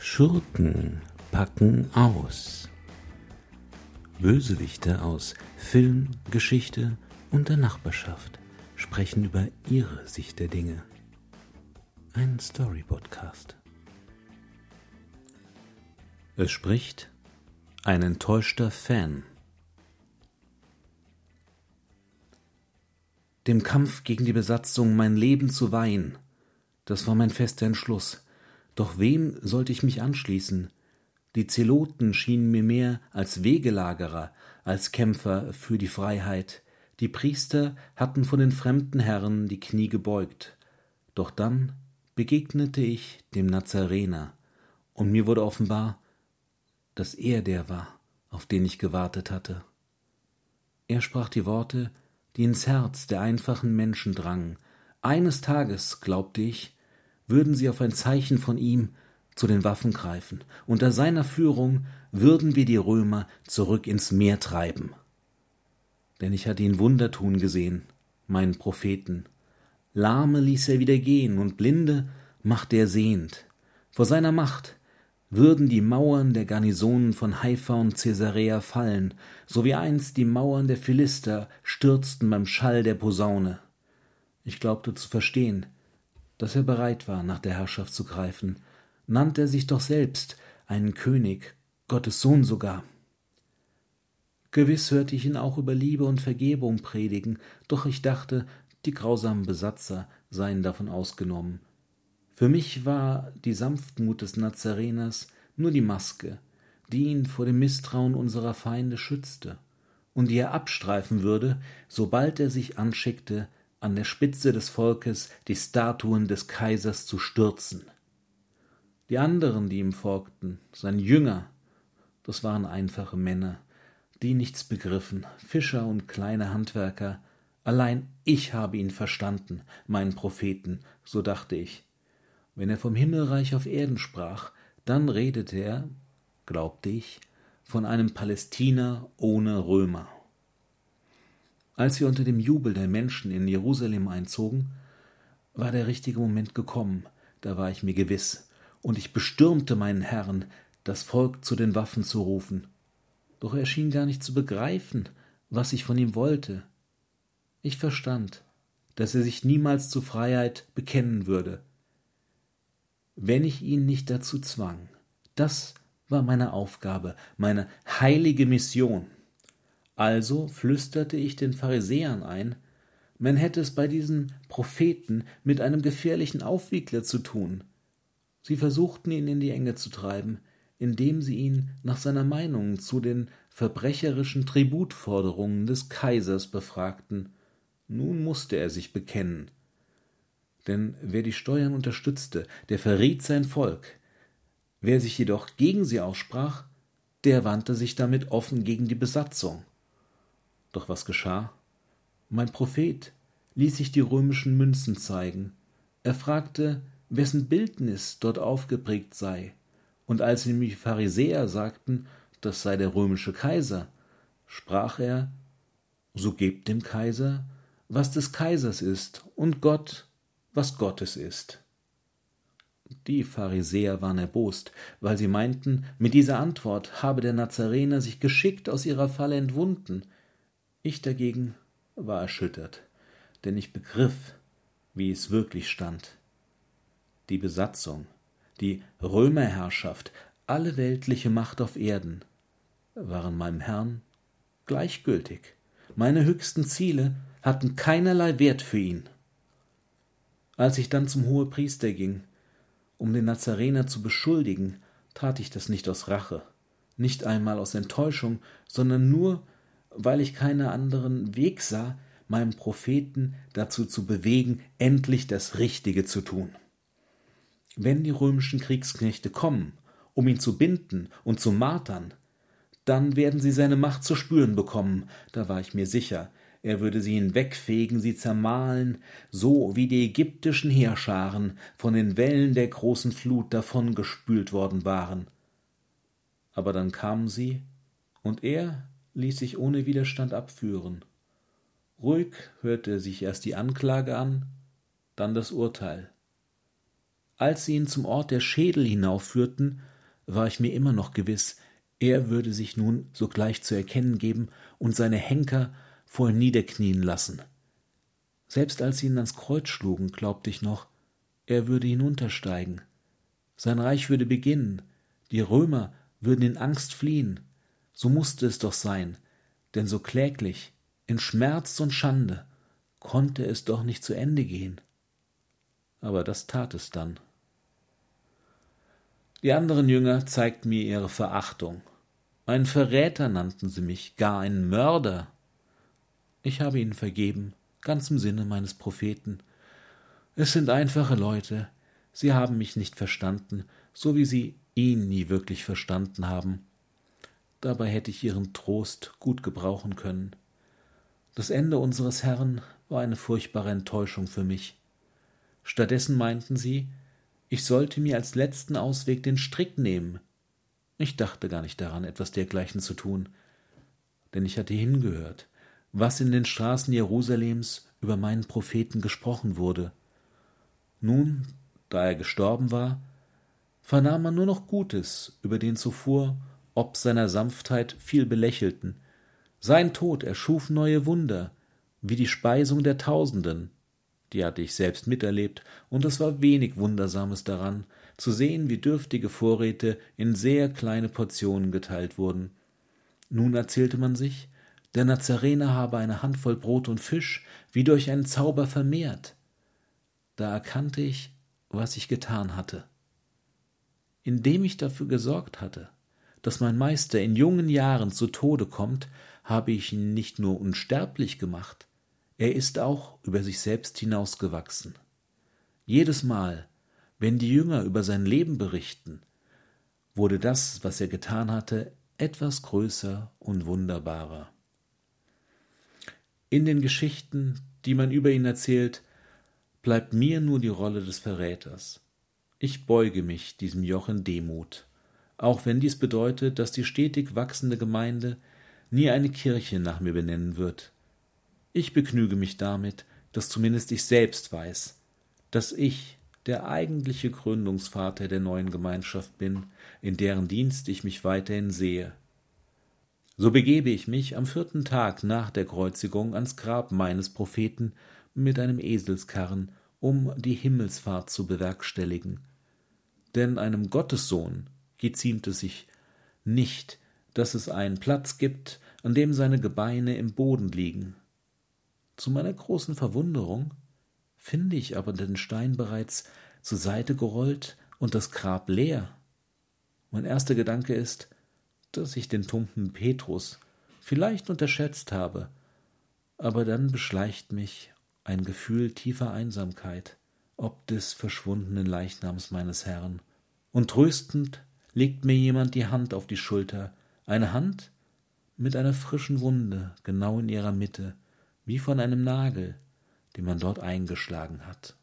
Schurken packen aus. Bösewichte aus Film, Geschichte und der Nachbarschaft sprechen über ihre Sicht der Dinge. Ein Story-Podcast. Es spricht ein enttäuschter Fan. Dem Kampf gegen die Besatzung mein Leben zu weihen, das war mein fester Entschluss. Doch wem sollte ich mich anschließen? Die Zeloten schienen mir mehr als Wegelagerer, als Kämpfer für die Freiheit. Die Priester hatten vor den fremden Herren die Knie gebeugt. Doch dann begegnete ich dem Nazarener, und mir wurde offenbar, dass er der war, auf den ich gewartet hatte. Er sprach die Worte, die ins Herz der einfachen Menschen drangen. Eines Tages, glaubte ich, würden sie auf ein Zeichen von ihm zu den Waffen greifen. Unter seiner Führung würden wir die Römer zurück ins Meer treiben. Denn ich hatte ihn Wunder tun gesehen, meinen Propheten. Lahme ließ er wieder gehen und Blinde machte er sehend. Vor seiner Macht würden die Mauern der Garnisonen von Haifa und Caesarea fallen, so wie einst die Mauern der Philister stürzten beim Schall der Posaune. Ich glaubte zu verstehen, dass er bereit war, nach der Herrschaft zu greifen, nannte er sich doch selbst einen König, Gottes Sohn sogar. Gewiss hörte ich ihn auch über Liebe und Vergebung predigen, doch ich dachte, die grausamen Besatzer seien davon ausgenommen. Für mich war die Sanftmut des Nazareners nur die Maske, die ihn vor dem Misstrauen unserer Feinde schützte und die er abstreifen würde, sobald er sich anschickte, an der Spitze des Volkes die Statuen des Kaisers zu stürzen. Die anderen, die ihm folgten, seine Jünger, das waren einfache Männer, die nichts begriffen, Fischer und kleine Handwerker, allein ich habe ihn verstanden, meinen Propheten, so dachte ich. Wenn er vom Himmelreich auf Erden sprach, dann redete er, glaubte ich, von einem Palästina ohne Römer. Als wir unter dem Jubel der Menschen in Jerusalem einzogen, war der richtige Moment gekommen, da war ich mir gewiss, und ich bestürmte meinen Herrn, das Volk zu den Waffen zu rufen. Doch er schien gar nicht zu begreifen, was ich von ihm wollte. Ich verstand, dass er sich niemals zur Freiheit bekennen würde, wenn ich ihn nicht dazu zwang. Das war meine Aufgabe, meine heilige Mission. Also flüsterte ich den Pharisäern ein, man hätte es bei diesen Propheten mit einem gefährlichen Aufwiegler zu tun. Sie versuchten ihn in die Enge zu treiben, indem sie ihn nach seiner Meinung zu den verbrecherischen Tributforderungen des Kaisers befragten. Nun musste er sich bekennen. Denn wer die Steuern unterstützte, der verriet sein Volk. Wer sich jedoch gegen sie aussprach, der wandte sich damit offen gegen die Besatzung. Doch was geschah? Mein Prophet ließ sich die römischen Münzen zeigen. Er fragte, wessen Bildnis dort aufgeprägt sei, und als ihm die Pharisäer sagten, das sei der römische Kaiser, sprach er, so gebt dem Kaiser, was des Kaisers ist, und Gott, was Gottes ist. Die Pharisäer waren erbost, weil sie meinten, mit dieser Antwort habe der Nazarener sich geschickt aus ihrer Falle entwunden, ich dagegen war erschüttert, denn ich begriff, wie es wirklich stand. Die Besatzung, die Römerherrschaft, alle weltliche Macht auf Erden waren meinem Herrn gleichgültig. Meine höchsten Ziele hatten keinerlei Wert für ihn. Als ich dann zum Hohepriester ging, um den Nazarener zu beschuldigen, tat ich das nicht aus Rache, nicht einmal aus Enttäuschung, sondern nur weil ich keinen anderen Weg sah, meinen Propheten dazu zu bewegen, endlich das Richtige zu tun. Wenn die römischen Kriegsknechte kommen, um ihn zu binden und zu martern, dann werden sie seine Macht zu spüren bekommen, da war ich mir sicher, er würde sie hinwegfegen, sie zermahlen, so wie die ägyptischen Heerscharen von den Wellen der großen Flut davongespült worden waren. Aber dann kamen sie, und er ließ sich ohne Widerstand abführen. Ruhig hörte er sich erst die Anklage an, dann das Urteil. Als sie ihn zum Ort der Schädel hinaufführten, war ich mir immer noch gewiss, er würde sich nun sogleich zu erkennen geben und seine Henker vor ihm niederknien lassen. Selbst als sie ihn ans Kreuz schlugen, glaubte ich noch, er würde hinuntersteigen. Sein Reich würde beginnen, die Römer würden in Angst fliehen. So musste es doch sein, denn so kläglich, in Schmerz und Schande, konnte es doch nicht zu Ende gehen. Aber das tat es dann. Die anderen Jünger zeigten mir ihre Verachtung. Ein Verräter nannten sie mich, gar ein Mörder. Ich habe ihnen vergeben, ganz im Sinne meines Propheten. Es sind einfache Leute, sie haben mich nicht verstanden, so wie sie ihn nie wirklich verstanden haben. Dabei hätte ich ihren Trost gut gebrauchen können. Das Ende unseres Herrn war eine furchtbare Enttäuschung für mich. Stattdessen meinten sie, ich sollte mir als letzten Ausweg den Strick nehmen. Ich dachte gar nicht daran, etwas dergleichen zu tun, denn ich hatte hingehört, was in den Straßen Jerusalems über meinen Propheten gesprochen wurde. Nun, da er gestorben war, vernahm man nur noch Gutes über den zuvor, ob seiner Sanftheit viel belächelten. Sein Tod erschuf neue Wunder, wie die Speisung der Tausenden, die hatte ich selbst miterlebt, und es war wenig Wundersames daran, zu sehen, wie dürftige Vorräte in sehr kleine Portionen geteilt wurden. Nun erzählte man sich, der Nazarener habe eine Handvoll Brot und Fisch wie durch einen Zauber vermehrt. Da erkannte ich, was ich getan hatte. Indem ich dafür gesorgt hatte, dass mein Meister in jungen Jahren zu Tode kommt, habe ich ihn nicht nur unsterblich gemacht, er ist auch über sich selbst hinausgewachsen. Jedes Mal, wenn die Jünger über sein Leben berichten, wurde das, was er getan hatte, etwas größer und wunderbarer. In den Geschichten, die man über ihn erzählt, bleibt mir nur die Rolle des Verräters. Ich beuge mich diesem Joch in Demut, auch wenn dies bedeutet, dass die stetig wachsende Gemeinde nie eine Kirche nach mir benennen wird, ich begnüge mich damit, dass zumindest ich selbst weiß, dass ich der eigentliche Gründungsvater der neuen Gemeinschaft bin, in deren Dienst ich mich weiterhin sehe. So begebe ich mich am vierten Tag nach der Kreuzigung ans Grab meines Propheten mit einem Eselskarren, um die Himmelsfahrt zu bewerkstelligen. Denn einem Gottessohn geziemt es sich nicht, dass es einen Platz gibt, an dem seine Gebeine im Boden liegen, zu meiner großen Verwunderung finde ich aber den Stein bereits zur Seite gerollt und das Grab leer. Mein erster Gedanke ist, dass ich den tumpen Petrus vielleicht unterschätzt habe, aber dann beschleicht mich ein Gefühl tiefer Einsamkeit ob des verschwundenen Leichnams meines Herrn, und tröstend legt mir jemand die Hand auf die Schulter, eine Hand mit einer frischen Wunde genau in ihrer Mitte, wie von einem Nagel, den man dort eingeschlagen hat.